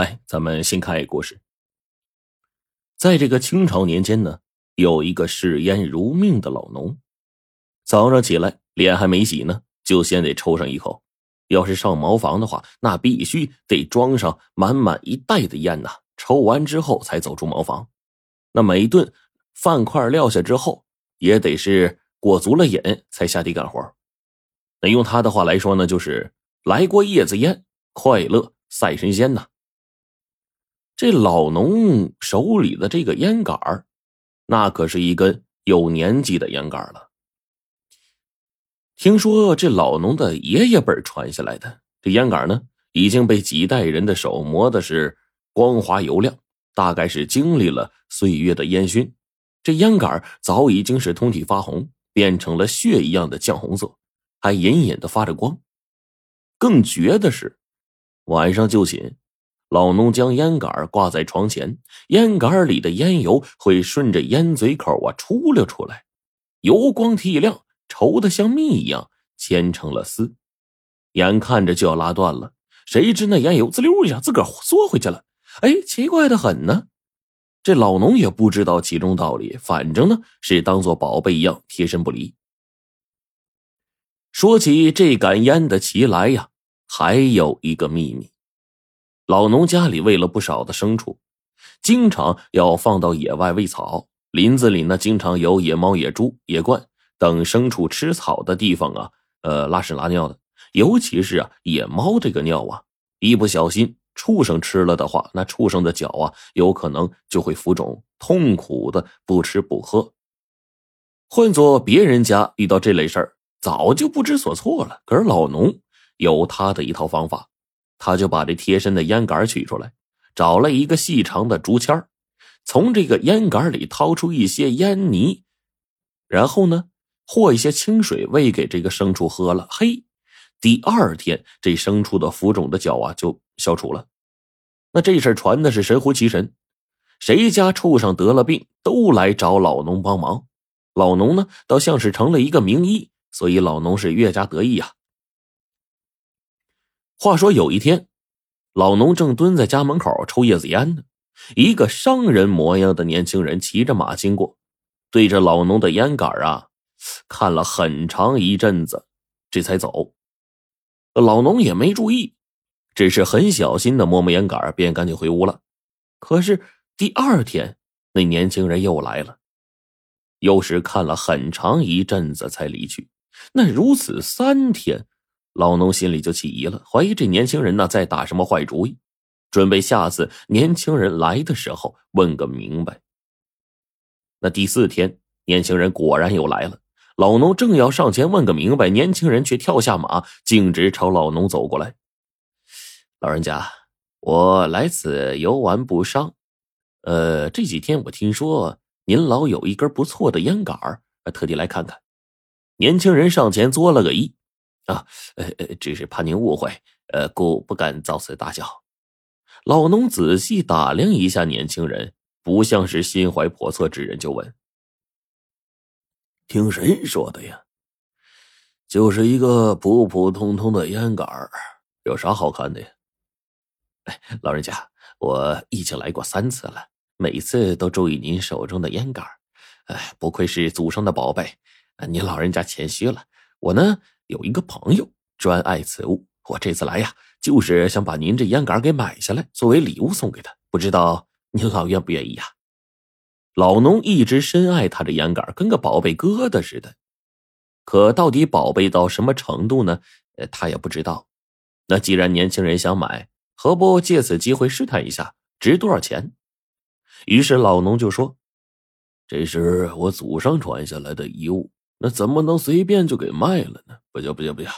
来，咱们先看一个故事。在这个清朝年间呢，有一个嗜烟如命的老农，早上起来脸还没洗呢，就先得抽上一口。要是上茅房的话，那必须得装上满满一袋的烟呐。抽完之后才走出茅房。那每顿饭块撂下之后，也得是过足了瘾才下地干活。那用他的话来说呢，就是来过叶子烟，快乐赛神仙呐。这老农手里的这个烟杆那可是一根有年纪的烟杆了。听说这老农的爷爷辈传下来的这烟杆呢，已经被几代人的手磨的是光滑油亮，大概是经历了岁月的烟熏，这烟杆早已经是通体发红，变成了血一样的酱红色，还隐隐的发着光。更绝的是，晚上就寝。老农将烟杆挂在床前，烟杆里的烟油会顺着烟嘴口啊出溜出来，油光剔亮，稠的像蜜一样，牵成了丝，眼看着就要拉断了，谁知那烟油滋溜一下自个儿缩回去了。哎，奇怪的很呢。这老农也不知道其中道理，反正呢是当做宝贝一样贴身不离。说起这杆烟的奇来呀，还有一个秘密。老农家里喂了不少的牲畜，经常要放到野外喂草。林子里呢，经常有野猫、野猪、野鹳等牲畜吃草的地方啊，呃，拉屎拉尿的。尤其是啊，野猫这个尿啊，一不小心畜生吃了的话，那畜生的脚啊，有可能就会浮肿，痛苦的不吃不喝。换做别人家遇到这类事儿，早就不知所措了。可是老农有他的一套方法。他就把这贴身的烟杆取出来，找了一个细长的竹签从这个烟杆里掏出一些烟泥，然后呢，和一些清水喂给这个牲畜喝了。嘿，第二天这牲畜的浮肿的脚啊就消除了。那这事传的是神乎其神，谁家畜生得了病都来找老农帮忙，老农呢倒像是成了一个名医，所以老农是越加得意呀。话说有一天，老农正蹲在家门口抽叶子烟呢，一个商人模样的年轻人骑着马经过，对着老农的烟杆啊看了很长一阵子，这才走。老农也没注意，只是很小心的摸摸烟杆，便赶紧回屋了。可是第二天，那年轻人又来了，又是看了很长一阵子才离去。那如此三天。老农心里就起疑了，怀疑这年轻人呢在打什么坏主意，准备下次年轻人来的时候问个明白。那第四天，年轻人果然又来了，老农正要上前问个明白，年轻人却跳下马，径直朝老农走过来。老人家，我来此游玩不伤，呃，这几天我听说您老有一根不错的烟杆特地来看看。年轻人上前作了个揖。啊，呃呃，只是怕您误会，呃，故不敢造次大笑。老农仔细打量一下年轻人，不像是心怀叵测之人，就问：“听谁说的呀？”“就是一个普普通通的烟杆有啥好看的呀？”“哎，老人家，我已经来过三次了，每次都注意您手中的烟杆哎，不愧是祖上的宝贝，您老人家谦虚了。我呢？”有一个朋友专爱此物，我这次来呀，就是想把您这烟杆给买下来，作为礼物送给他。不知道您老愿不愿意呀？老农一直深爱他这烟杆，跟个宝贝疙瘩似的。可到底宝贝到什么程度呢？他也不知道。那既然年轻人想买，何不借此机会试探一下值多少钱？于是老农就说：“这是我祖上传下来的遗物。”那怎么能随便就给卖了呢？不行不行不行！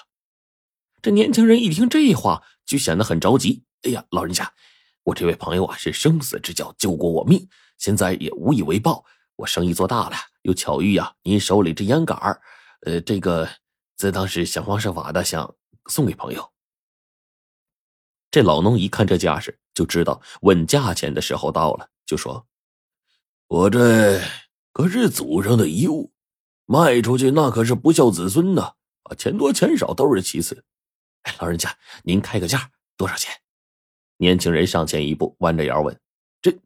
这年轻人一听这话，就显得很着急。哎呀，老人家，我这位朋友啊是生死之交，救过我命，现在也无以为报。我生意做大了，又巧遇呀您手里这烟杆呃，这个自当时想方设法的想送给朋友。这老农一看这架势，就知道问价钱的时候到了，就说：“我这可是祖上的遗物。”卖出去那可是不孝子孙呐！啊，钱多钱少都是其次。哎，老人家，您开个价，多少钱？年轻人上前一步，弯着腰问：“这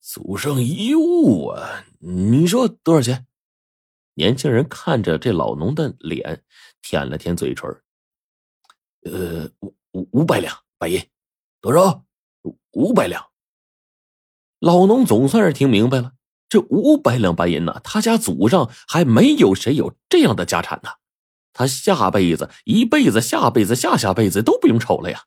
祖上遗物啊，你说多少钱？”年轻人看着这老农的脸，舔了舔嘴唇：“呃，五五五百两白银，多少？五百两。”老农总算是听明白了，这五百两白银呢，他家祖上还没有谁有这样的家产呢，他下辈子、一辈子、下辈子、下下辈子都不用愁了呀。